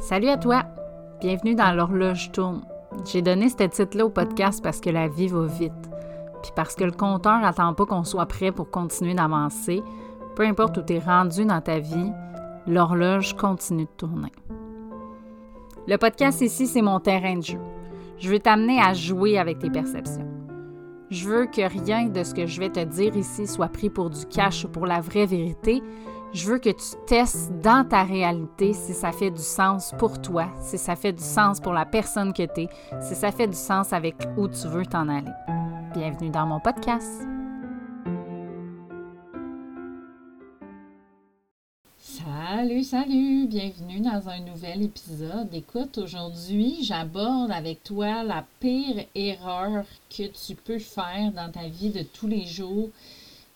Salut à toi! Bienvenue dans l'horloge tourne. J'ai donné ce titre-là au podcast parce que la vie va vite. Puis parce que le compteur n'attend pas qu'on soit prêt pour continuer d'avancer. Peu importe où tu es rendu dans ta vie, l'horloge continue de tourner. Le podcast ici, c'est mon terrain de jeu. Je veux t'amener à jouer avec tes perceptions. Je veux que rien de ce que je vais te dire ici soit pris pour du cash ou pour la vraie vérité. Je veux que tu testes dans ta réalité si ça fait du sens pour toi, si ça fait du sens pour la personne que tu es, si ça fait du sens avec où tu veux t'en aller. Bienvenue dans mon podcast. Salut, salut, bienvenue dans un nouvel épisode. Écoute, aujourd'hui, j'aborde avec toi la pire erreur que tu peux faire dans ta vie de tous les jours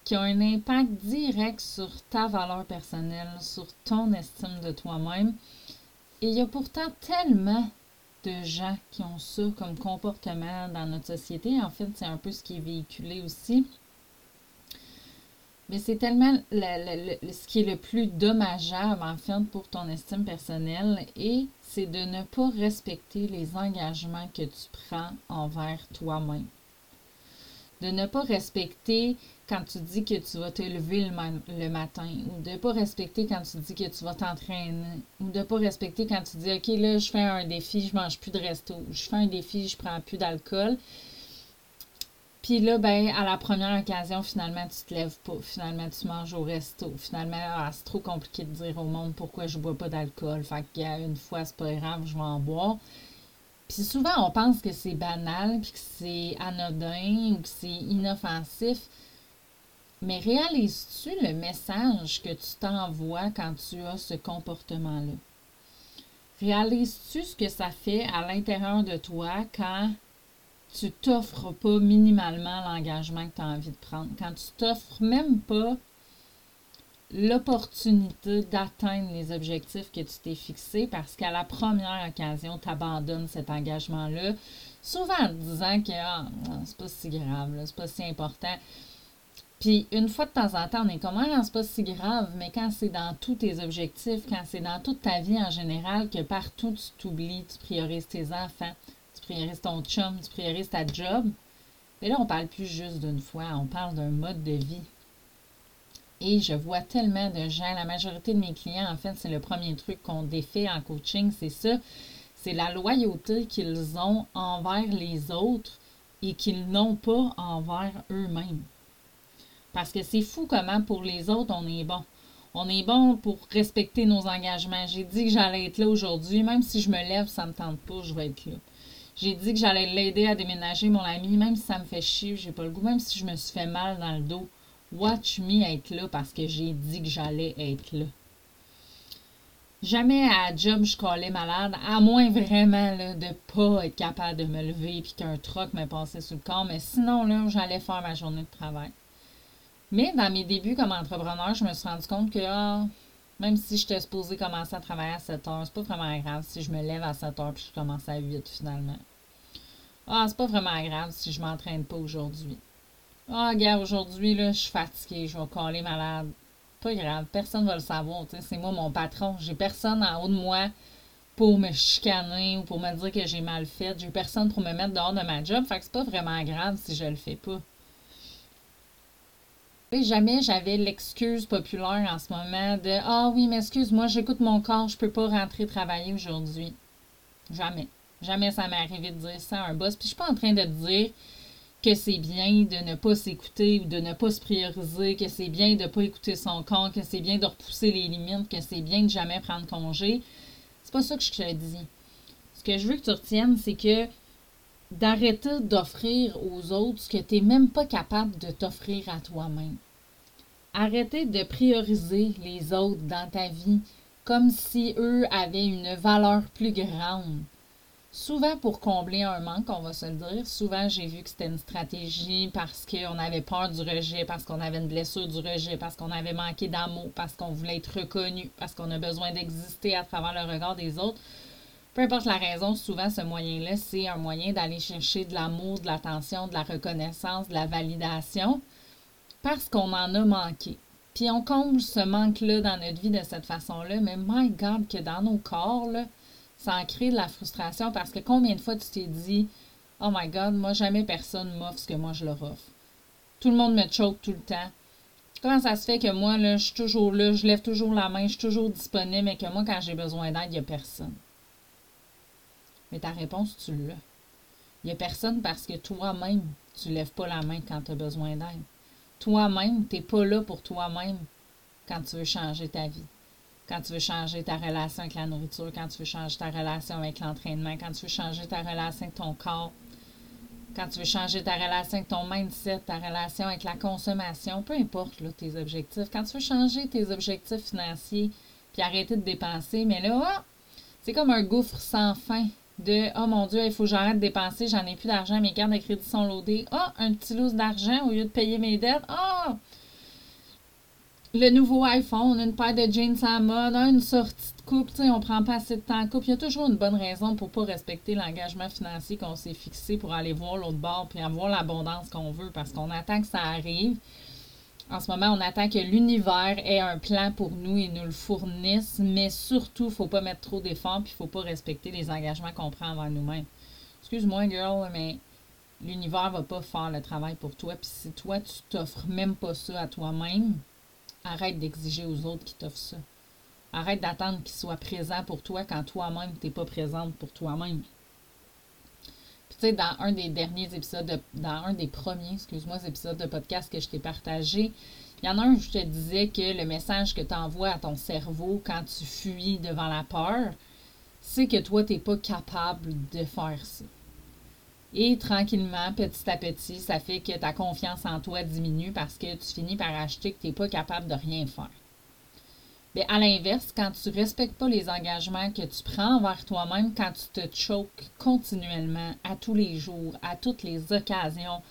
qui a un impact direct sur ta valeur personnelle, sur ton estime de toi-même. Et il y a pourtant tellement de gens qui ont ça comme comportement dans notre société. En fait, c'est un peu ce qui est véhiculé aussi. Mais c'est tellement ce qui est le plus dommageable, en fait, pour ton estime personnelle, et c'est de ne pas respecter les engagements que tu prends envers toi-même. De ne pas respecter quand tu dis que tu vas te lever le, matin, ou de ne pas respecter quand tu dis que tu vas t'entraîner, ou de ne pas respecter quand tu dis, OK, là, je fais un défi, je mange plus de resto, je fais un défi, je prends plus d'alcool. Puis là, ben, à la première occasion, finalement, tu te lèves pas. Finalement, tu manges au resto. Finalement, ah, c'est trop compliqué de dire au monde pourquoi je bois pas d'alcool. Fait une fois, c'est pas grave, je vais en boire. Puis souvent, on pense que c'est banal, puis que c'est anodin ou que c'est inoffensif. Mais réalises-tu le message que tu t'envoies quand tu as ce comportement-là? Réalises-tu ce que ça fait à l'intérieur de toi quand tu t'offres pas minimalement l'engagement que tu as envie de prendre, quand tu t'offres même pas l'opportunité d'atteindre les objectifs que tu t'es fixés parce qu'à la première occasion, tu abandonnes cet engagement-là, souvent en te disant que ah, c'est pas si grave, c'est pas si important. Puis une fois de temps en temps, on est comme ah, c'est pas si grave, mais quand c'est dans tous tes objectifs, quand c'est dans toute ta vie en général, que partout tu t'oublies, tu priorises tes enfants, tu priorises ton chum, tu priorises ta job. Mais là, on parle plus juste d'une fois, on parle d'un mode de vie. Et je vois tellement de gens, la majorité de mes clients, en fait, c'est le premier truc qu'on défait en coaching, c'est ça. C'est la loyauté qu'ils ont envers les autres et qu'ils n'ont pas envers eux-mêmes. Parce que c'est fou comment pour les autres, on est bon. On est bon pour respecter nos engagements. J'ai dit que j'allais être là aujourd'hui. Même si je me lève, ça ne me tente pas, je vais être là. J'ai dit que j'allais l'aider à déménager, mon ami, même si ça me fait chier, j'ai pas le goût, même si je me suis fait mal dans le dos. Watch me être là parce que j'ai dit que j'allais être là. Jamais à job je collais malade, à moins vraiment là, de pas être capable de me lever et qu'un truc me passait sous le corps, mais sinon là, j'allais faire ma journée de travail. Mais dans mes débuts comme entrepreneur, je me suis rendu compte que ah, même si j'étais supposée commencer à travailler à 7 heures, c'est pas vraiment grave si je me lève à 7 heures puis je commence à 8 finalement. Ah, c'est pas vraiment grave si je m'entraîne pas aujourd'hui. Ah, regarde, aujourd'hui, là, je suis fatiguée, je vais coller malade. Pas grave, personne va le savoir, c'est moi mon patron. J'ai personne en haut de moi pour me chicaner ou pour me dire que j'ai mal fait. J'ai personne pour me mettre dehors de ma job, fait que c'est pas vraiment grave si je le fais pas jamais j'avais l'excuse populaire en ce moment de Ah oui, mais excuse-moi, j'écoute mon corps, je peux pas rentrer travailler aujourd'hui. Jamais. Jamais ça m'est arrivé de dire ça à un boss. Puis je suis pas en train de dire que c'est bien de ne pas s'écouter ou de ne pas se prioriser, que c'est bien de ne pas écouter son corps, que c'est bien de repousser les limites, que c'est bien de jamais prendre congé. C'est pas ça que je te dis. Ce que je veux que tu retiennes, c'est que d'arrêter d'offrir aux autres ce que tu n'es même pas capable de t'offrir à toi-même. Arrêtez de prioriser les autres dans ta vie comme si eux avaient une valeur plus grande. Souvent pour combler un manque, on va se le dire. Souvent, j'ai vu que c'était une stratégie parce qu'on avait peur du rejet, parce qu'on avait une blessure du rejet, parce qu'on avait manqué d'amour, parce qu'on voulait être reconnu, parce qu'on a besoin d'exister à travers le regard des autres. Peu importe la raison, souvent ce moyen-là, c'est un moyen d'aller chercher de l'amour, de l'attention, de la reconnaissance, de la validation, parce qu'on en a manqué. Puis on comble ce manque-là dans notre vie de cette façon-là, mais my God, que dans nos corps, là, ça en crée de la frustration parce que combien de fois tu t'es dit Oh my God, moi, jamais personne m'offre ce que moi je leur offre. Tout le monde me choke tout le temps. Comment ça se fait que moi, là, je suis toujours là, je lève toujours la main, je suis toujours disponible, mais que moi, quand j'ai besoin d'aide, il n'y a personne? Mais ta réponse, tu l'as. Il n'y a personne parce que toi-même, tu ne lèves pas la main quand tu as besoin d'aide. Toi-même, tu n'es pas là pour toi-même quand tu veux changer ta vie. Quand tu veux changer ta relation avec la nourriture, quand tu veux changer ta relation avec l'entraînement, quand tu veux changer ta relation avec ton corps, quand tu veux changer ta relation avec ton mindset, ta relation avec la consommation, peu importe là, tes objectifs. Quand tu veux changer tes objectifs financiers, puis arrêter de dépenser, mais là, ah, c'est comme un gouffre sans fin de Oh mon Dieu, il faut que j'arrête de dépenser, j'en ai plus d'argent, mes cartes de crédit sont loadées. Ah, un petit loose d'argent au lieu de payer mes dettes. Ah! Le nouveau iPhone, une paire de jeans à mode, une sortie de coupe, on prend pas assez de temps en coupe. Il y a toujours une bonne raison pour pas respecter l'engagement financier qu'on s'est fixé pour aller voir l'autre bord puis avoir l'abondance qu'on veut parce qu'on attend que ça arrive. En ce moment, on attend que l'univers ait un plan pour nous et nous le fournisse, mais surtout, il ne faut pas mettre trop d'efforts puis il ne faut pas respecter les engagements qu'on prend envers nous-mêmes. Excuse-moi, girl, mais l'univers ne va pas faire le travail pour toi. Puis si toi, tu t'offres même pas ça à toi-même, Arrête d'exiger aux autres qui t'offrent ça. Arrête d'attendre qu'ils soient présents pour toi quand toi-même, tu n'es pas présente pour toi-même. Tu sais, dans un des derniers épisodes, dans un des premiers, excuse-moi, épisodes de podcast que je t'ai partagé, il y en a un où je te disais que le message que tu envoies à ton cerveau quand tu fuis devant la peur, c'est que toi, tu n'es pas capable de faire ça. Et tranquillement, petit à petit, ça fait que ta confiance en toi diminue parce que tu finis par acheter que tu n'es pas capable de rien faire. Mais à l'inverse, quand tu ne respectes pas les engagements que tu prends envers toi-même, quand tu te choques continuellement, à tous les jours, à toutes les occasions,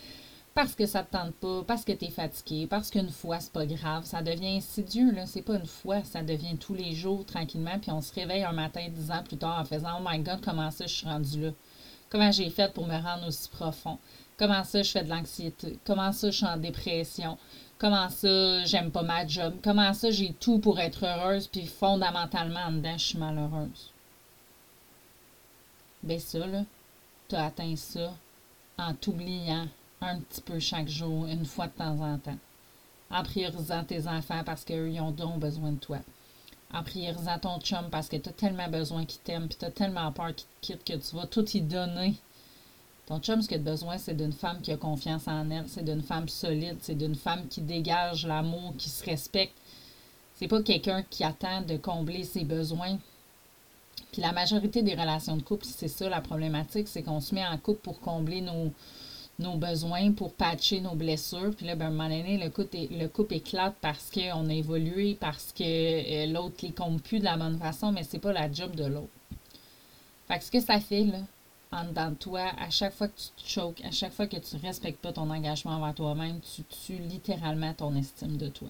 parce que ça ne te tente pas, parce que tu es fatigué, parce qu'une fois, c'est pas grave, ça devient insidieux, là. C'est pas une fois, ça devient tous les jours tranquillement, puis on se réveille un matin dix ans plus tard en faisant Oh my god, comment ça je suis rendu là? Comment j'ai fait pour me rendre aussi profond? Comment ça, je fais de l'anxiété? Comment ça, je suis en dépression? Comment ça, j'aime pas ma job? Comment ça, j'ai tout pour être heureuse, puis fondamentalement, en dedans, je suis malheureuse? Ben ça, là, tu as atteint ça en t'oubliant un petit peu chaque jour, une fois de temps en temps. En priorisant tes enfants parce qu'eux, ils ont donc besoin de toi en priorisant ton chum parce que tu as tellement besoin qu'il t'aime, puis tu as tellement peur qu'il te quitte que tu vas tout y donner. Ton chum, ce qu'il a besoin, c'est d'une femme qui a confiance en elle, c'est d'une femme solide, c'est d'une femme qui dégage l'amour, qui se respecte. C'est pas quelqu'un qui attend de combler ses besoins. Puis la majorité des relations de couple, c'est ça la problématique, c'est qu'on se met en couple pour combler nos, nos besoins, pour patcher nos blessures. Puis là, ben, à un moment donné, le couple, le éclate parce qu'on a évolué, parce que euh, l'autre les compte plus de la bonne façon, mais c'est pas la job de l'autre. Fait que ce que ça fait, là, en dedans de toi, à chaque fois que tu te choques, à chaque fois que tu ne respectes pas ton engagement envers toi-même, tu tues littéralement ton estime de toi.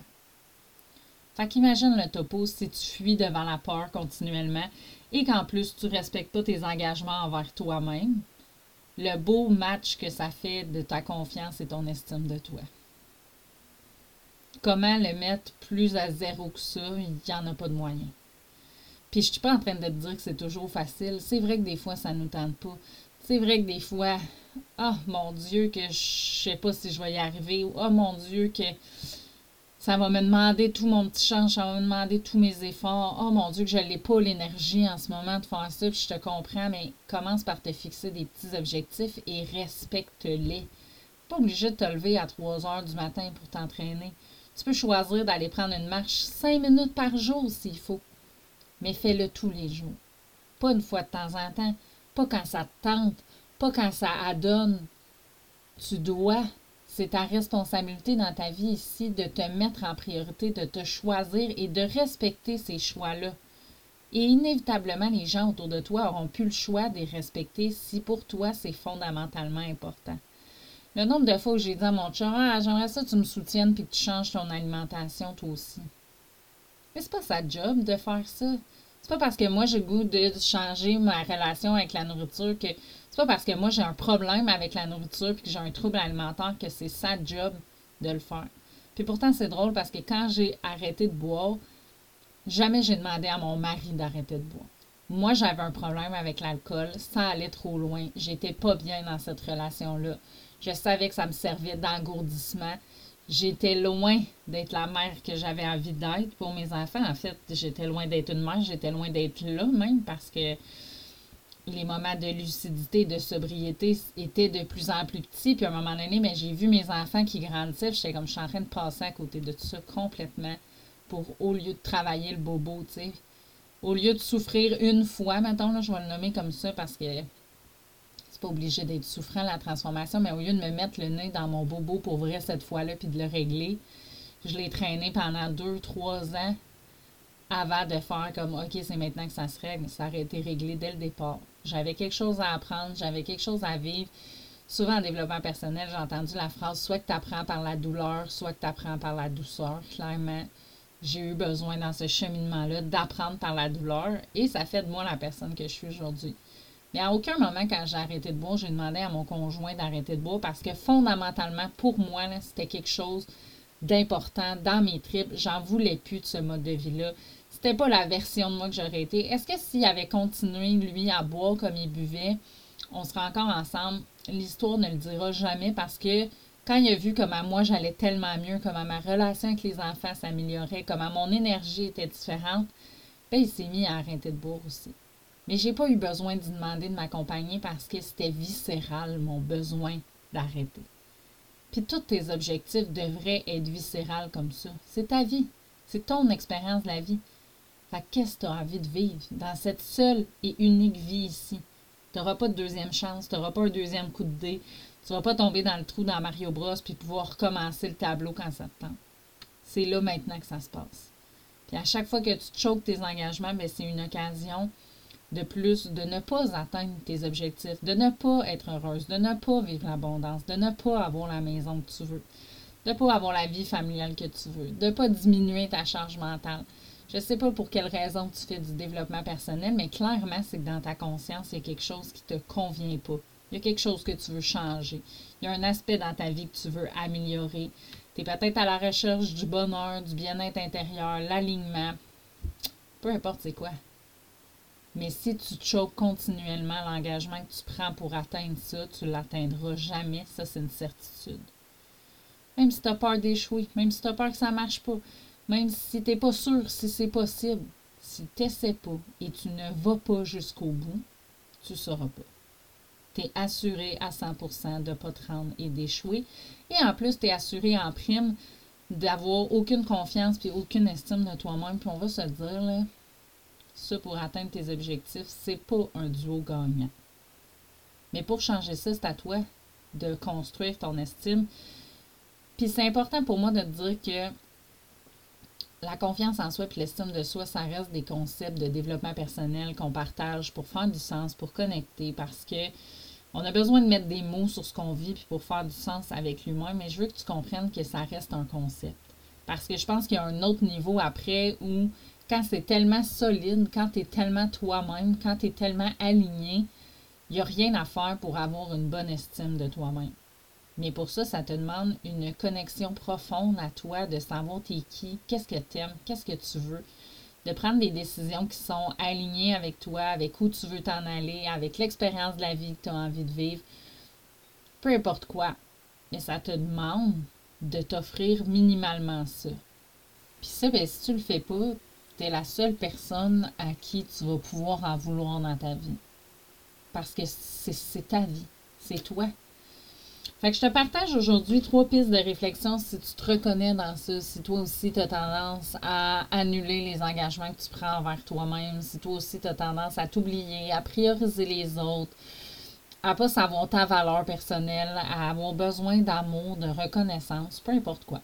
Fait qu'imagine le topo si tu fuis devant la peur continuellement et qu'en plus tu respectes pas tes engagements envers toi-même, le beau match que ça fait de ta confiance et ton estime de toi. Comment le mettre plus à zéro que ça, il n'y en a pas de moyen. Puis je suis pas en train de te dire que c'est toujours facile. C'est vrai que des fois, ça ne nous tente pas. C'est vrai que des fois, oh mon Dieu, que je sais pas si je vais y arriver. oh mon Dieu, que ça va me demander tout mon petit change, ça va me demander tous mes efforts. Oh mon Dieu, que je n'ai pas l'énergie en ce moment de faire ça, puis je te comprends, mais commence par te fixer des petits objectifs et respecte-les. Pas obligé de te lever à 3 heures du matin pour t'entraîner. Tu peux choisir d'aller prendre une marche 5 minutes par jour s'il faut, mais fais-le tous les jours. Pas une fois de temps en temps, pas quand ça te tente, pas quand ça adonne. Tu dois c'est ta responsabilité dans ta vie ici de te mettre en priorité, de te choisir et de respecter ces choix-là. Et inévitablement, les gens autour de toi auront plus le choix de les respecter si pour toi c'est fondamentalement important. Le nombre de fois où j'ai dit à mon chum, ah, j'aimerais ça que tu me soutiennes puis que tu changes ton alimentation toi aussi. Mais c'est pas sa job de faire ça. C'est pas parce que moi j'ai goût de changer ma relation avec la nourriture que c'est pas parce que moi j'ai un problème avec la nourriture et que j'ai un trouble alimentaire que c'est sa job de le faire. Puis pourtant, c'est drôle parce que quand j'ai arrêté de boire, jamais j'ai demandé à mon mari d'arrêter de boire. Moi, j'avais un problème avec l'alcool. Ça allait trop loin. J'étais pas bien dans cette relation-là. Je savais que ça me servait d'engourdissement. J'étais loin d'être la mère que j'avais envie d'être pour mes enfants. En fait, j'étais loin d'être une mère. J'étais loin d'être là même parce que les moments de lucidité, de sobriété étaient de plus en plus petits. Puis à un moment donné, mais j'ai vu mes enfants qui grandissaient. J'étais comme, je suis en train de passer à côté de tout ça complètement pour, au lieu de travailler le bobo, tu sais. Au lieu de souffrir une fois, maintenant, là, je vais le nommer comme ça parce que pas obligé d'être souffrant la transformation, mais au lieu de me mettre le nez dans mon bobo pour vrai cette fois-là puis de le régler, je l'ai traîné pendant deux, trois ans avant de faire comme OK, c'est maintenant que ça se règle. Ça aurait été réglé dès le départ. J'avais quelque chose à apprendre, j'avais quelque chose à vivre. Souvent en développement personnel, j'ai entendu la phrase soit que tu apprends par la douleur, soit que tu apprends par la douceur. Clairement, j'ai eu besoin dans ce cheminement-là d'apprendre par la douleur et ça fait de moi la personne que je suis aujourd'hui. Mais à aucun moment, quand j'ai arrêté de boire, j'ai demandé à mon conjoint d'arrêter de boire parce que fondamentalement, pour moi, c'était quelque chose d'important dans mes tripes. J'en voulais plus de ce mode de vie-là. C'était pas la version de moi que j'aurais été. Est-ce que s'il avait continué, lui, à boire comme il buvait, on serait encore ensemble? L'histoire ne le dira jamais parce que quand il a vu comment moi j'allais tellement mieux, comment ma relation avec les enfants s'améliorait, comment mon énergie était différente, ben, il s'est mis à arrêter de boire aussi. Mais j'ai pas eu besoin d'y demander de m'accompagner parce que c'était viscéral mon besoin d'arrêter. Puis tous tes objectifs devraient être viscérales comme ça. C'est ta vie. C'est ton expérience de la vie. Fait qu'est-ce que tu as envie de vivre dans cette seule et unique vie ici? Tu n'auras pas de deuxième chance, tu n'auras pas un deuxième coup de dé, tu vas pas tomber dans le trou dans Mario Bros puis pouvoir recommencer le tableau quand ça te tente. C'est là maintenant que ça se passe. Puis à chaque fois que tu choques tes engagements, ben, c'est une occasion de plus de ne pas atteindre tes objectifs, de ne pas être heureuse, de ne pas vivre l'abondance, de ne pas avoir la maison que tu veux, de ne pas avoir la vie familiale que tu veux, de ne pas diminuer ta charge mentale. Je ne sais pas pour quelle raison tu fais du développement personnel, mais clairement, c'est que dans ta conscience, il y a quelque chose qui ne te convient pas. Il y a quelque chose que tu veux changer. Il y a un aspect dans ta vie que tu veux améliorer. Tu es peut-être à la recherche du bonheur, du bien-être intérieur, l'alignement. Peu importe c'est quoi. Mais si tu choques continuellement l'engagement que tu prends pour atteindre ça, tu ne l'atteindras jamais. Ça, c'est une certitude. Même si tu as peur d'échouer, même si tu as peur que ça ne marche pas, même si tu n'es pas sûr si c'est possible, si tu n'essaies pas et tu ne vas pas jusqu'au bout, tu ne sauras pas tu es assuré à 100% de ne pas te rendre et d'échouer. Et en plus, tu es assuré en prime d'avoir aucune confiance puis aucune estime de toi-même. Puis on va se dire, là, ça pour atteindre tes objectifs, c'est pas un duo gagnant. Mais pour changer ça, c'est à toi de construire ton estime. Puis c'est important pour moi de te dire que la confiance en soi et l'estime de soi, ça reste des concepts de développement personnel qu'on partage pour faire du sens, pour connecter, parce que on a besoin de mettre des mots sur ce qu'on vit puis pour faire du sens avec l'humain, mais je veux que tu comprennes que ça reste un concept. Parce que je pense qu'il y a un autre niveau après où, quand c'est tellement solide, quand tu es tellement toi-même, quand tu es tellement aligné, il n'y a rien à faire pour avoir une bonne estime de toi-même. Mais pour ça, ça te demande une connexion profonde à toi, de savoir t'es qui, qu'est-ce que tu aimes, qu'est-ce que tu veux, de prendre des décisions qui sont alignées avec toi, avec où tu veux t'en aller, avec l'expérience de la vie que tu as envie de vivre. Peu importe quoi. Mais ça te demande de t'offrir minimalement ça. Puis ça, ben, si tu le fais pas, la seule personne à qui tu vas pouvoir en vouloir dans ta vie. Parce que c'est ta vie. C'est toi. Fait que je te partage aujourd'hui trois pistes de réflexion si tu te reconnais dans ça, si toi aussi tu as tendance à annuler les engagements que tu prends envers toi-même, si toi aussi tu as tendance à t'oublier, à prioriser les autres, à pas savoir ta valeur personnelle, à avoir besoin d'amour, de reconnaissance, peu importe quoi.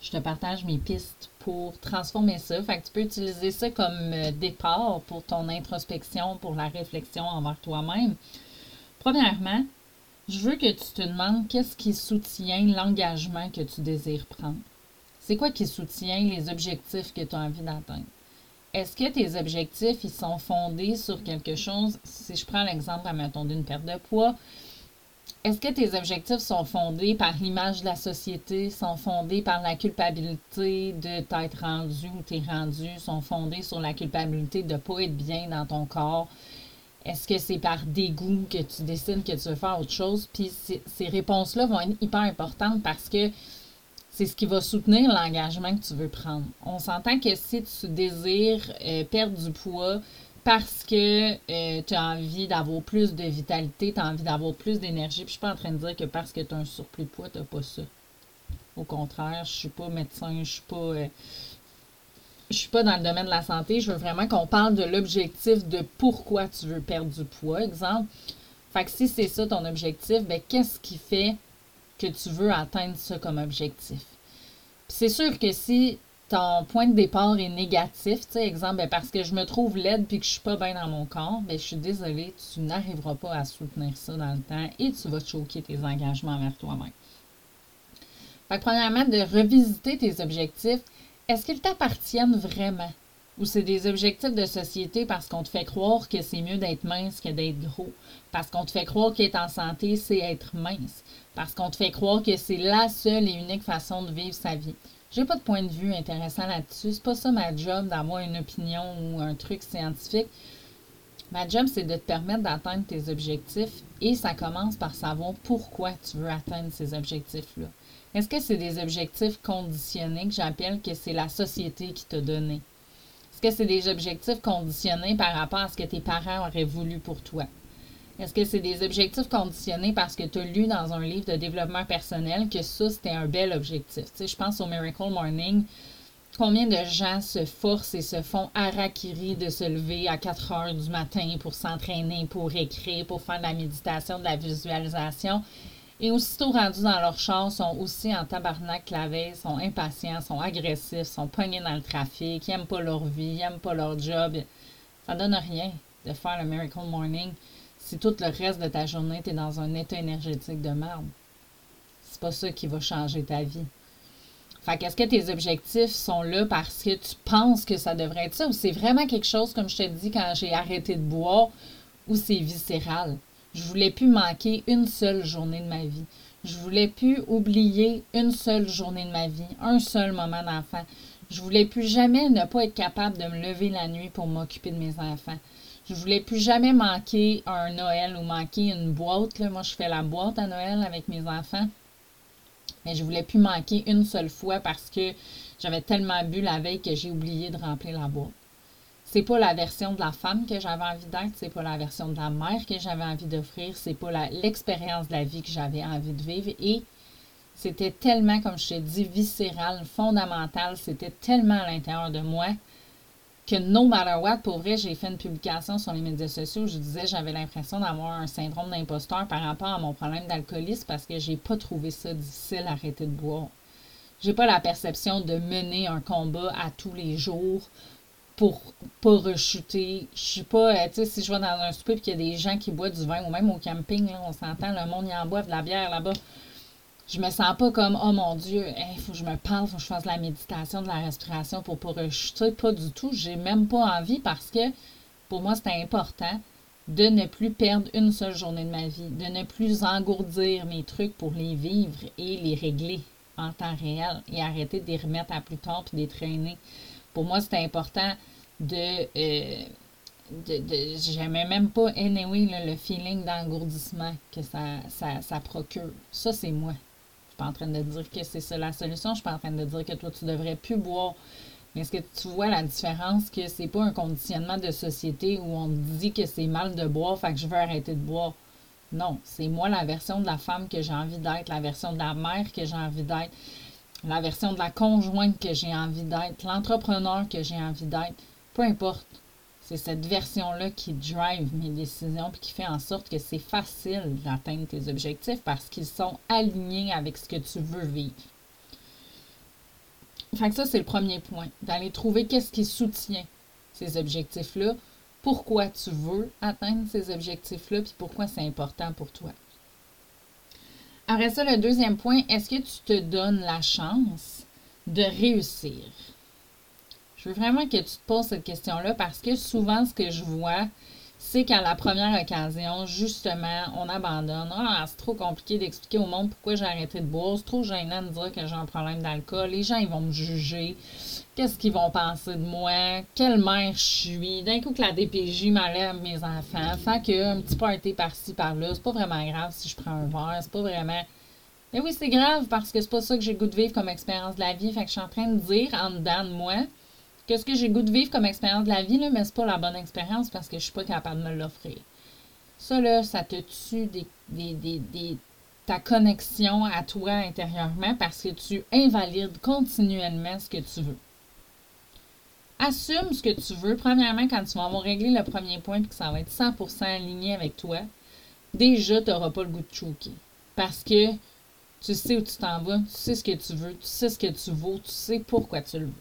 Je te partage mes pistes pour transformer ça. Fait que tu peux utiliser ça comme euh, départ pour ton introspection, pour la réflexion envers toi-même. Premièrement, je veux que tu te demandes qu'est-ce qui soutient l'engagement que tu désires prendre. C'est quoi qui soutient les objectifs que tu as envie d'atteindre? Est-ce que tes objectifs, ils sont fondés sur quelque chose? Si je prends l'exemple, mettons, d'une perte de poids, est-ce que tes objectifs sont fondés par l'image de la société, sont fondés par la culpabilité de t'être rendu ou t'es rendu, sont fondés sur la culpabilité de ne pas être bien dans ton corps? Est-ce que c'est par dégoût que tu décides que tu veux faire autre chose? Puis ces réponses-là vont être hyper importantes parce que c'est ce qui va soutenir l'engagement que tu veux prendre. On s'entend que si tu désires euh, perdre du poids, parce que euh, tu as envie d'avoir plus de vitalité, tu as envie d'avoir plus d'énergie. Puis je suis pas en train de dire que parce que tu as un surplus de poids, tu pas ça. Au contraire, je suis pas médecin, je suis pas. Euh, je suis pas dans le domaine de la santé. Je veux vraiment qu'on parle de l'objectif de pourquoi tu veux perdre du poids, exemple. Fait que si c'est ça ton objectif, ben qu'est-ce qui fait que tu veux atteindre ça comme objectif? c'est sûr que si ton point de départ est négatif, tu sais, exemple, ben, parce que je me trouve laide puis que je suis pas bien dans mon corps, ben, je suis désolée, tu n'arriveras pas à soutenir ça dans le temps et tu vas choquer tes engagements envers toi-même. Fait que, premièrement, de revisiter tes objectifs, est-ce qu'ils t'appartiennent vraiment? Ou c'est des objectifs de société parce qu'on te fait croire que c'est mieux d'être mince que d'être gros? Parce qu'on te fait croire qu'être en santé, c'est être mince? Parce qu'on te fait croire que c'est la seule et unique façon de vivre sa vie? J'ai pas de point de vue intéressant là-dessus. C'est pas ça ma job d'avoir une opinion ou un truc scientifique. Ma job, c'est de te permettre d'atteindre tes objectifs et ça commence par savoir pourquoi tu veux atteindre ces objectifs-là. Est-ce que c'est des objectifs conditionnés que j'appelle que c'est la société qui t'a donné? Est-ce que c'est des objectifs conditionnés par rapport à ce que tes parents auraient voulu pour toi? Est-ce que c'est des objectifs conditionnés parce que tu as lu dans un livre de développement personnel que ça, c'était un bel objectif? Je pense au Miracle Morning. Combien de gens se forcent et se font harakiri de se lever à 4 heures du matin pour s'entraîner, pour écrire, pour faire de la méditation, de la visualisation? Et aussitôt rendus dans leur char, sont aussi en tabarnak la sont impatients, sont agressifs, sont pognés dans le trafic, ils n'aiment pas leur vie, ils n'aiment pas leur job. Ça donne rien de faire le Miracle Morning si tout le reste de ta journée, tu es dans un état énergétique de merde. C'est pas ça qui va changer ta vie. Fait qu'est-ce que tes objectifs sont là parce que tu penses que ça devrait être ça ou c'est vraiment quelque chose, comme je te dis quand j'ai arrêté de boire, ou c'est viscéral? Je voulais plus manquer une seule journée de ma vie. Je voulais plus oublier une seule journée de ma vie, un seul moment d'enfant. Je voulais plus jamais ne pas être capable de me lever la nuit pour m'occuper de mes enfants. Je voulais plus jamais manquer un Noël ou manquer une boîte. Moi, je fais la boîte à Noël avec mes enfants. Mais je voulais plus manquer une seule fois parce que j'avais tellement bu la veille que j'ai oublié de remplir la boîte. C'est pas la version de la femme que j'avais envie d'être, c'est pas la version de la mère que j'avais envie d'offrir, c'est pas l'expérience de la vie que j'avais envie de vivre. Et c'était tellement, comme je te dis, viscéral, fondamental, c'était tellement à l'intérieur de moi que no matter what, pour vrai, j'ai fait une publication sur les médias sociaux où je disais j'avais l'impression d'avoir un syndrome d'imposteur par rapport à mon problème d'alcoolisme parce que j'ai pas trouvé ça difficile d'arrêter de boire. J'ai pas la perception de mener un combat à tous les jours pour pas rechuter. Je suis pas, euh, tu sais, si je vais dans un souper et qu'il y a des gens qui boivent du vin ou même au camping, là, on s'entend, le monde y en boit de la bière là-bas je me sens pas comme oh mon Dieu, il faut que je me parle, faut que je fasse de la méditation, de la respiration pour pas rechuter. Pas du tout. J'ai même pas envie parce que pour moi, c'est important de ne plus perdre une seule journée de ma vie, de ne plus engourdir mes trucs pour les vivre et les régler en temps réel et arrêter de les remettre à plus tard puis de les traîner. Pour moi, c'est important de. Euh, de, j'aimais même pas anyway le feeling d'engourdissement que ça, ça, ça procure. Ça, c'est moi pas en train de dire que c'est ça la solution. Je suis pas en train de dire que toi, tu devrais plus boire. Mais est-ce que tu vois la différence que c'est pas un conditionnement de société où on dit que c'est mal de boire, fait que je veux arrêter de boire? Non, c'est moi la version de la femme que j'ai envie d'être, la version de la mère que j'ai envie d'être, la version de la conjointe que j'ai envie d'être, l'entrepreneur que j'ai envie d'être. Peu importe. C'est cette version-là qui drive mes décisions et qui fait en sorte que c'est facile d'atteindre tes objectifs parce qu'ils sont alignés avec ce que tu veux vivre. Fait que ça, c'est le premier point. D'aller trouver qu'est-ce qui soutient ces objectifs-là, pourquoi tu veux atteindre ces objectifs-là, puis pourquoi c'est important pour toi. Après ça, le deuxième point, est-ce que tu te donnes la chance de réussir? Je veux vraiment que tu te poses cette question-là parce que souvent, ce que je vois, c'est qu'à la première occasion, justement, on abandonne. Ah, c'est trop compliqué d'expliquer au monde pourquoi j'ai arrêté de boire. C'est trop gênant de dire que j'ai un problème d'alcool. Les gens, ils vont me juger. Qu'est-ce qu'ils vont penser de moi? Quelle mère je suis? D'un coup que la DPJ m'enlève mes enfants. Fait que un petit party par-ci, par-là, c'est pas vraiment grave si je prends un verre. C'est pas vraiment... Mais oui, c'est grave parce que c'est pas ça que j'ai goût de vivre comme expérience de la vie. Fait que je suis en train de dire en dedans de moi Qu'est-ce que j'ai goût de vivre comme expérience de la vie, là, mais c'est pas la bonne expérience parce que je suis pas capable de me l'offrir. Ça, là, ça te tue des, ta connexion à toi intérieurement parce que tu invalides continuellement ce que tu veux. Assume ce que tu veux. Premièrement, quand tu vas avoir réglé le premier point et que ça va être 100% aligné avec toi, déjà, tu n'auras pas le goût de choquer. Parce que tu sais où tu t'en vas, tu sais ce que tu veux, tu sais ce que tu vaux, tu sais pourquoi tu le veux.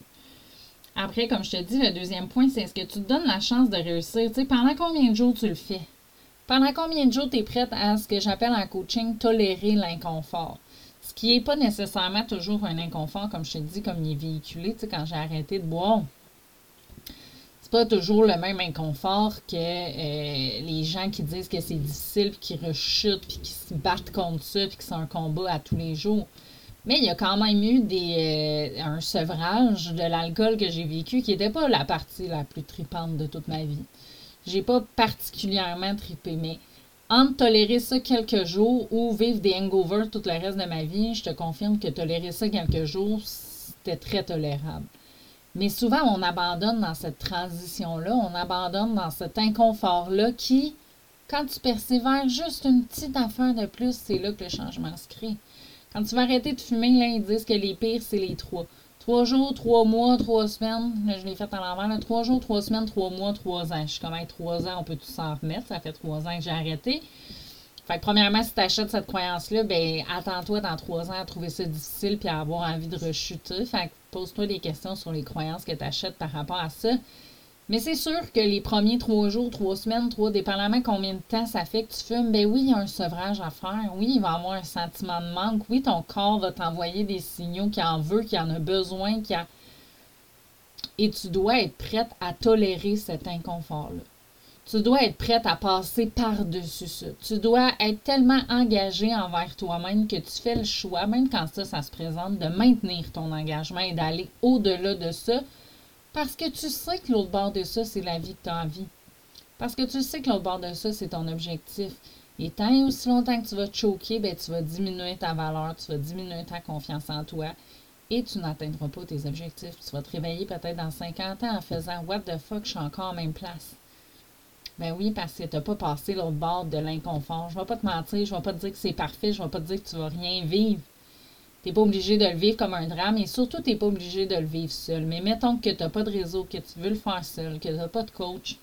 Après, comme je te dis, le deuxième point, c'est est-ce que tu te donnes la chance de réussir? Tu sais, pendant combien de jours tu le fais? Pendant combien de jours tu es prête à ce que j'appelle en coaching tolérer l'inconfort? Ce qui n'est pas nécessairement toujours un inconfort, comme je te dis, comme il est véhiculé. Tu sais, quand j'ai arrêté de boire, c'est pas toujours le même inconfort que euh, les gens qui disent que c'est difficile, puis qui rechutent, puis qui se battent contre ça, puis que c'est un combat à tous les jours. Mais il y a quand même eu des, euh, un sevrage de l'alcool que j'ai vécu qui n'était pas la partie la plus tripante de toute ma vie. J'ai pas particulièrement tripé, mais entre tolérer ça quelques jours ou vivre des hangovers tout le reste de ma vie, je te confirme que tolérer ça quelques jours, c'était très tolérable. Mais souvent, on abandonne dans cette transition-là, on abandonne dans cet inconfort-là qui, quand tu persévères juste une petite affaire de plus, c'est là que le changement se crée. Quand tu vas arrêter de fumer, là, ils disent que les pires, c'est les trois. Trois jours, trois mois, trois semaines. Là, je l'ai fait en l'envers. Trois jours, trois semaines, trois mois, trois ans. Je suis comme, trois ans, on peut tout s'en remettre. Ça fait trois ans que j'ai arrêté. Fait que, premièrement, si tu achètes cette croyance-là, ben attends-toi dans trois ans à trouver ça difficile puis à avoir envie de rechuter. Fait que pose-toi des questions sur les croyances que tu achètes par rapport à ça. Mais c'est sûr que les premiers trois jours, trois semaines, trois, dépendamment combien de temps ça fait que tu fumes, ben oui, il y a un sevrage à faire. Oui, il va avoir un sentiment de manque. Oui, ton corps va t'envoyer des signaux qu'il en veut, qu'il en a besoin, qu'il a... Et tu dois être prête à tolérer cet inconfort-là. Tu dois être prête à passer par-dessus ça. Tu dois être tellement engagé envers toi-même que tu fais le choix, même quand ça, ça se présente, de maintenir ton engagement et d'aller au-delà de ça parce que tu sais que l'autre bord de ça, c'est la vie que tu as envie. Parce que tu sais que l'autre bord de ça, c'est ton objectif. Et tant et aussi longtemps que tu vas te choquer, ben, tu vas diminuer ta valeur, tu vas diminuer ta confiance en toi et tu n'atteindras pas tes objectifs. Tu vas te réveiller peut-être dans 50 ans en faisant What the fuck, je suis encore en même place. Ben oui, parce que tu n'as pas passé l'autre bord de l'inconfort. Je ne vais pas te mentir, je ne vais pas te dire que c'est parfait, je ne vais pas te dire que tu ne vas rien vivre. Tu n'es pas obligé de le vivre comme un drame et surtout, tu n'es pas obligé de le vivre seul. Mais mettons que tu n'as pas de réseau, que tu veux le faire seul, que tu n'as pas de coach.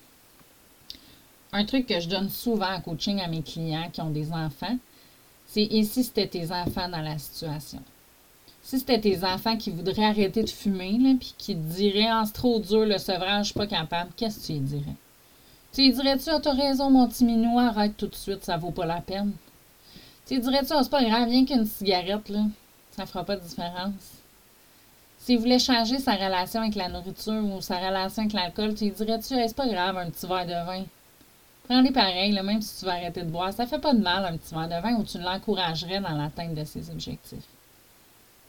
Un truc que je donne souvent en coaching à mes clients qui ont des enfants, c'est et si c'était tes enfants dans la situation? Si c'était tes enfants qui voudraient arrêter de fumer, là, puis qui te diraient Ah, c'est trop dur le sevrage, je suis pas capable, qu'est-ce que tu lui dirais? Tu dirais-tu Ah, t'as raison, mon petit minou, arrête tout de suite, ça vaut pas la peine. Tu dirais-tu Ah, c'est pas grave, viens qu'une cigarette, là ça ne fera pas de différence. S'il voulait changer sa relation avec la nourriture ou sa relation avec l'alcool, tu lui dirais-tu, c'est pas grave, un petit verre de vin. Prends-les pareil, même si tu vas arrêter de boire. Ça fait pas de mal, un petit verre de vin, ou tu l'encouragerais dans l'atteinte de ses objectifs.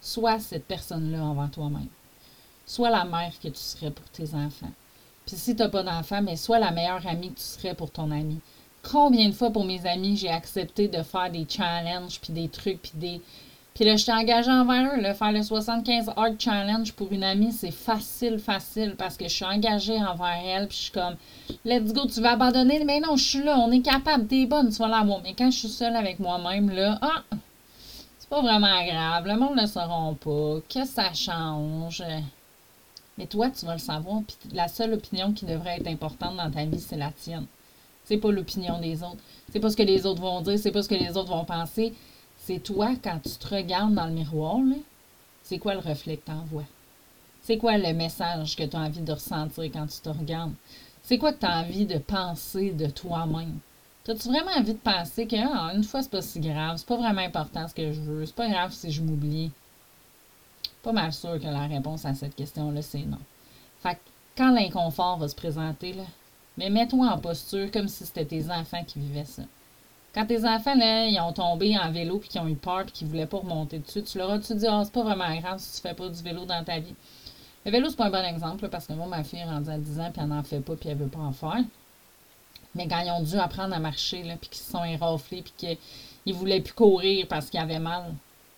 Sois cette personne-là envers toi-même. Sois la mère que tu serais pour tes enfants. Puis si tu n'as pas d'enfants, mais sois la meilleure amie que tu serais pour ton ami. Combien de fois pour mes amis j'ai accepté de faire des challenges, puis des trucs, puis des, puis là, je t'ai engagé envers eux. faire le 75 Hard Challenge pour une amie, c'est facile, facile, parce que je suis engagée envers elle. Puis je suis comme, let's go, tu vas abandonner. Mais non, je suis là, on est capable, t'es bonne, tu vas l'avoir. Mais quand je suis seule avec moi-même, là, ah, c'est pas vraiment grave. Le monde ne le saura pas. Que ça change. Mais toi, tu vas le savoir. Puis la seule opinion qui devrait être importante dans ta vie, c'est la tienne. C'est pas l'opinion des autres. C'est pas ce que les autres vont dire, c'est pas ce que les autres vont penser c'est toi, quand tu te regardes dans le miroir, c'est quoi le reflet que tu envoies? C'est quoi le message que tu as envie de ressentir quand tu te regardes? C'est quoi que tu as envie de penser de toi-même? As-tu vraiment envie de penser que ah, une fois, c'est pas si grave, c'est pas vraiment important ce que je veux, c'est pas grave si je m'oublie? Pas mal sûr que la réponse à cette question-là, c'est non. Fait que quand l'inconfort va se présenter, là, Mais mets-toi en posture comme si c'était tes enfants qui vivaient ça. Quand tes enfants, là, ils ont tombé en vélo puis qu'ils ont eu peur puis qu'ils voulaient pas remonter dessus, tu leur as-tu dit, ah, c'est pas vraiment grave si tu fais pas du vélo dans ta vie? Le vélo, c'est pas un bon exemple, parce que moi, ma fille est rendue à 10 ans puis elle n'en fait pas puis elle veut pas en faire. Mais quand ils ont dû apprendre à marcher, là, puis qu'ils se sont éraflés puis qu'ils voulaient plus courir parce qu'ils avaient mal,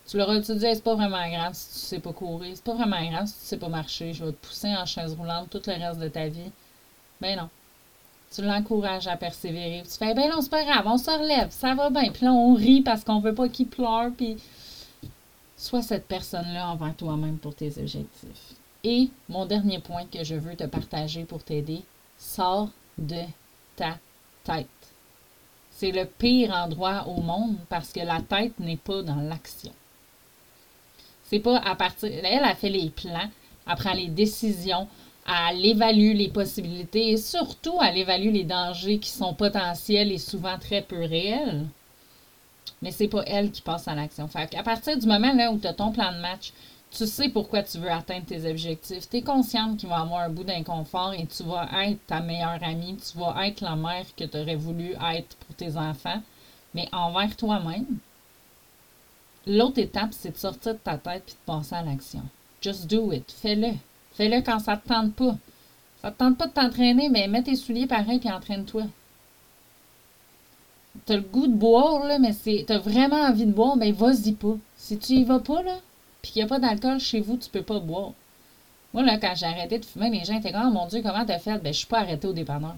tu leur as-tu dit, c'est pas vraiment grave si tu sais pas courir, c'est pas vraiment grave si tu sais pas marcher, je vais te pousser en chaise roulante tout le reste de ta vie? Ben non tu l'encourages à persévérer. tu fais, ben non, c'est pas grave, on se relève, ça va bien. Puis là, on rit parce qu'on veut pas qu'il pleure. Puis sois cette personne-là envers toi-même pour tes objectifs. Et mon dernier point que je veux te partager pour t'aider, sors de ta tête. C'est le pire endroit au monde parce que la tête n'est pas dans l'action. C'est pas à partir. Elle a fait les plans, elle prend les décisions, elle évalue les possibilités et surtout elle évalue les dangers qui sont potentiels et souvent très peu réels. Mais c'est pas elle qui passe à l'action. Fait à partir du moment où tu as ton plan de match, tu sais pourquoi tu veux atteindre tes objectifs. Tu es consciente qu'il va y avoir un bout d'inconfort et tu vas être ta meilleure amie, tu vas être la mère que tu aurais voulu être pour tes enfants, mais envers toi-même. L'autre étape, c'est de sortir de ta tête et de passer à l'action. Just do it. Fais-le. Fais-le quand ça te tente pas. Ça te tente pas de t'entraîner, mais mets tes souliers pareil et entraîne-toi. T'as le goût de boire, là, mais c'est. T'as vraiment envie de boire, ben vas-y pas. Si tu y vas pas, là, puis qu'il n'y a pas d'alcool chez vous, tu peux pas boire. Moi, là, quand j'ai arrêté de fumer, les gens étaient comme, oh mon Dieu, comment t'as fait? Ben, je suis pas arrêté au dépanneur.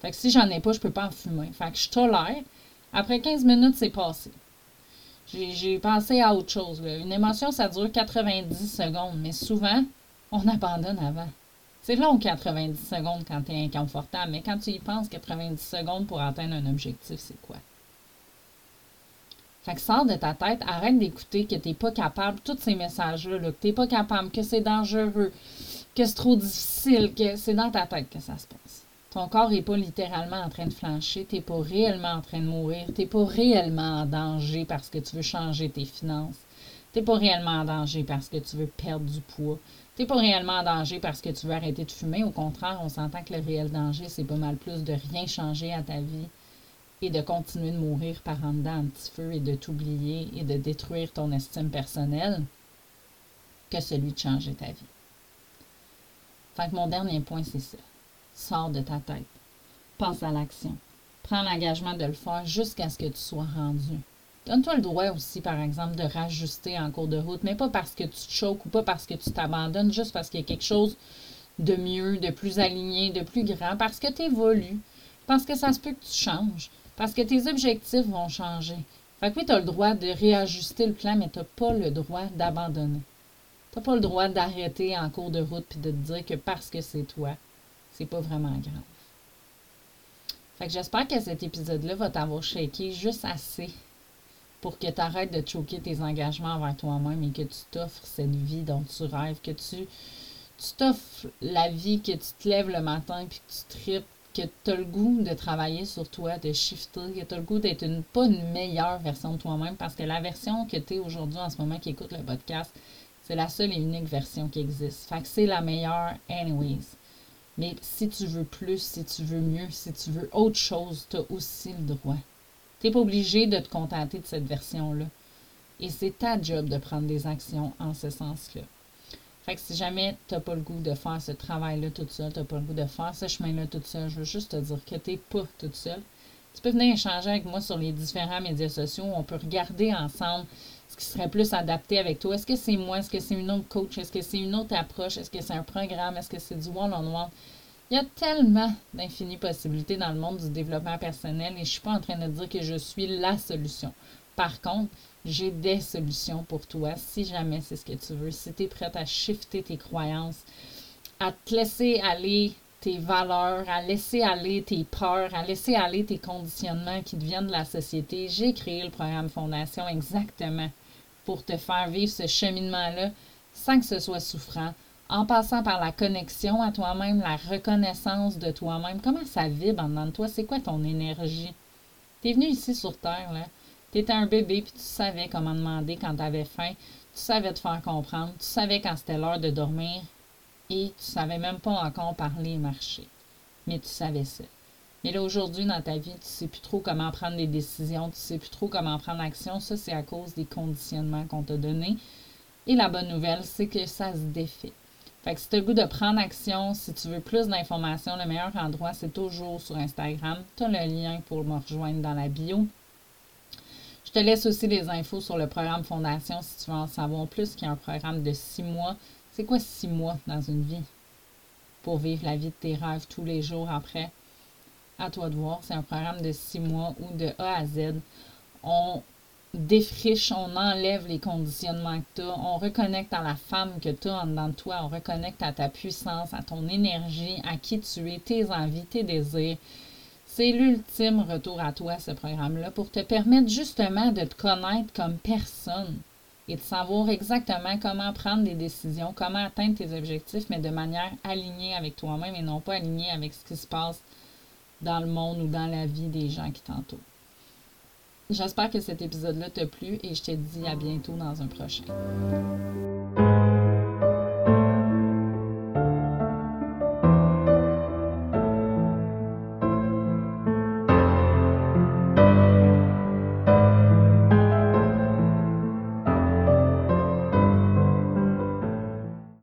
Fait que si j'en ai pas, je peux pas en fumer. Fait que je tolère. Après 15 minutes, c'est passé. J'ai pensé à autre chose. Une émotion, ça dure 90 secondes, mais souvent, on abandonne avant. C'est long 90 secondes quand tu es inconfortable, mais quand tu y penses, 90 secondes pour atteindre un objectif, c'est quoi? Fait que sors de ta tête, arrête d'écouter que tu n'es pas capable, tous ces messages-là, que tu n'es pas capable, que c'est dangereux, que c'est trop difficile, que c'est dans ta tête que ça se passe. Ton corps n'est pas littéralement en train de flancher, tu n'es pas réellement en train de mourir, tu n'es pas réellement en danger parce que tu veux changer tes finances, tu n'es pas réellement en danger parce que tu veux perdre du poids, n'es pas réellement en danger parce que tu veux arrêter de fumer. Au contraire, on s'entend que le réel danger, c'est pas mal plus de rien changer à ta vie et de continuer de mourir par en dedans un petit feu et de t'oublier et de détruire ton estime personnelle que celui de changer ta vie. Fait mon dernier point, c'est ça. Sors de ta tête. Pense à l'action. Prends l'engagement de le faire jusqu'à ce que tu sois rendu. Donne-toi le droit aussi, par exemple, de rajuster en cours de route, mais pas parce que tu te choques ou pas parce que tu t'abandonnes, juste parce qu'il y a quelque chose de mieux, de plus aligné, de plus grand, parce que tu évolues, parce que ça se peut que tu changes, parce que tes objectifs vont changer. Fait que oui, tu as le droit de réajuster le plan, mais tu n'as pas le droit d'abandonner. Tu n'as pas le droit d'arrêter en cours de route puis de te dire que parce que c'est toi, c'est pas vraiment grave. Fait que j'espère que cet épisode-là va t'avoir shaké juste assez pour que tu arrêtes de choquer tes engagements envers toi-même et que tu t'offres cette vie dont tu rêves, que tu t'offres la vie, que tu te lèves le matin puis que tu tripes, que tu as le goût de travailler sur toi, de shifter, que tu as le goût d'être une, pas une meilleure version de toi-même parce que la version que tu es aujourd'hui en ce moment qui écoute le podcast, c'est la seule et unique version qui existe. Fait que c'est la meilleure anyways. Mais si tu veux plus, si tu veux mieux, si tu veux autre chose, tu as aussi le droit. Tu n'es pas obligé de te contenter de cette version-là. Et c'est ta job de prendre des actions en ce sens-là. Fait que si jamais tu n'as pas le goût de faire ce travail-là toute seule, tu n'as pas le goût de faire ce chemin-là toute seule, je veux juste te dire que tu n'es pas toute seule. Tu peux venir échanger avec moi sur les différents médias sociaux. On peut regarder ensemble ce qui serait plus adapté avec toi. Est-ce que c'est moi? Est-ce que c'est une autre coach? Est-ce que c'est une autre approche? Est-ce que c'est un programme? Est-ce que c'est du one-on-one? Il y a tellement d'infinies possibilités dans le monde du développement personnel et je ne suis pas en train de dire que je suis la solution. Par contre, j'ai des solutions pour toi si jamais c'est ce que tu veux. Si tu es prête à shifter tes croyances, à te laisser aller tes valeurs, à laisser aller tes peurs, à laisser aller tes conditionnements qui deviennent de la société, j'ai créé le programme Fondation exactement pour te faire vivre ce cheminement-là sans que ce soit souffrant, en passant par la connexion à toi-même, la reconnaissance de toi-même. Comment ça vibre en dedans de toi? C'est quoi ton énergie? Tu es venu ici sur Terre, là. Tu étais un bébé, puis tu savais comment demander quand tu avais faim. Tu savais te faire comprendre. Tu savais quand c'était l'heure de dormir. Et tu savais même pas encore parler et marcher. Mais tu savais ça. Mais là, aujourd'hui, dans ta vie, tu ne sais plus trop comment prendre des décisions, tu ne sais plus trop comment prendre action. Ça, c'est à cause des conditionnements qu'on t'a donnés. Et la bonne nouvelle, c'est que ça se défait. Fait que si tu as le goût de prendre action, si tu veux plus d'informations, le meilleur endroit, c'est toujours sur Instagram. Tu as le lien pour me rejoindre dans la bio. Je te laisse aussi les infos sur le programme Fondation si tu veux en savoir plus, qui est un programme de six mois. C'est quoi six mois dans une vie? Pour vivre la vie de tes rêves tous les jours après. À toi de voir. C'est un programme de six mois où de A à Z, on défriche, on enlève les conditionnements que tu as, on reconnecte à la femme que tu as en dedans de toi, on reconnecte à ta puissance, à ton énergie, à qui tu es, tes envies, tes désirs. C'est l'ultime retour à toi, ce programme-là, pour te permettre justement de te connaître comme personne et de savoir exactement comment prendre des décisions, comment atteindre tes objectifs, mais de manière alignée avec toi-même et non pas alignée avec ce qui se passe dans le monde ou dans la vie des gens qui t'entourent. J'espère que cet épisode-là t'a plu et je te dis à bientôt dans un prochain.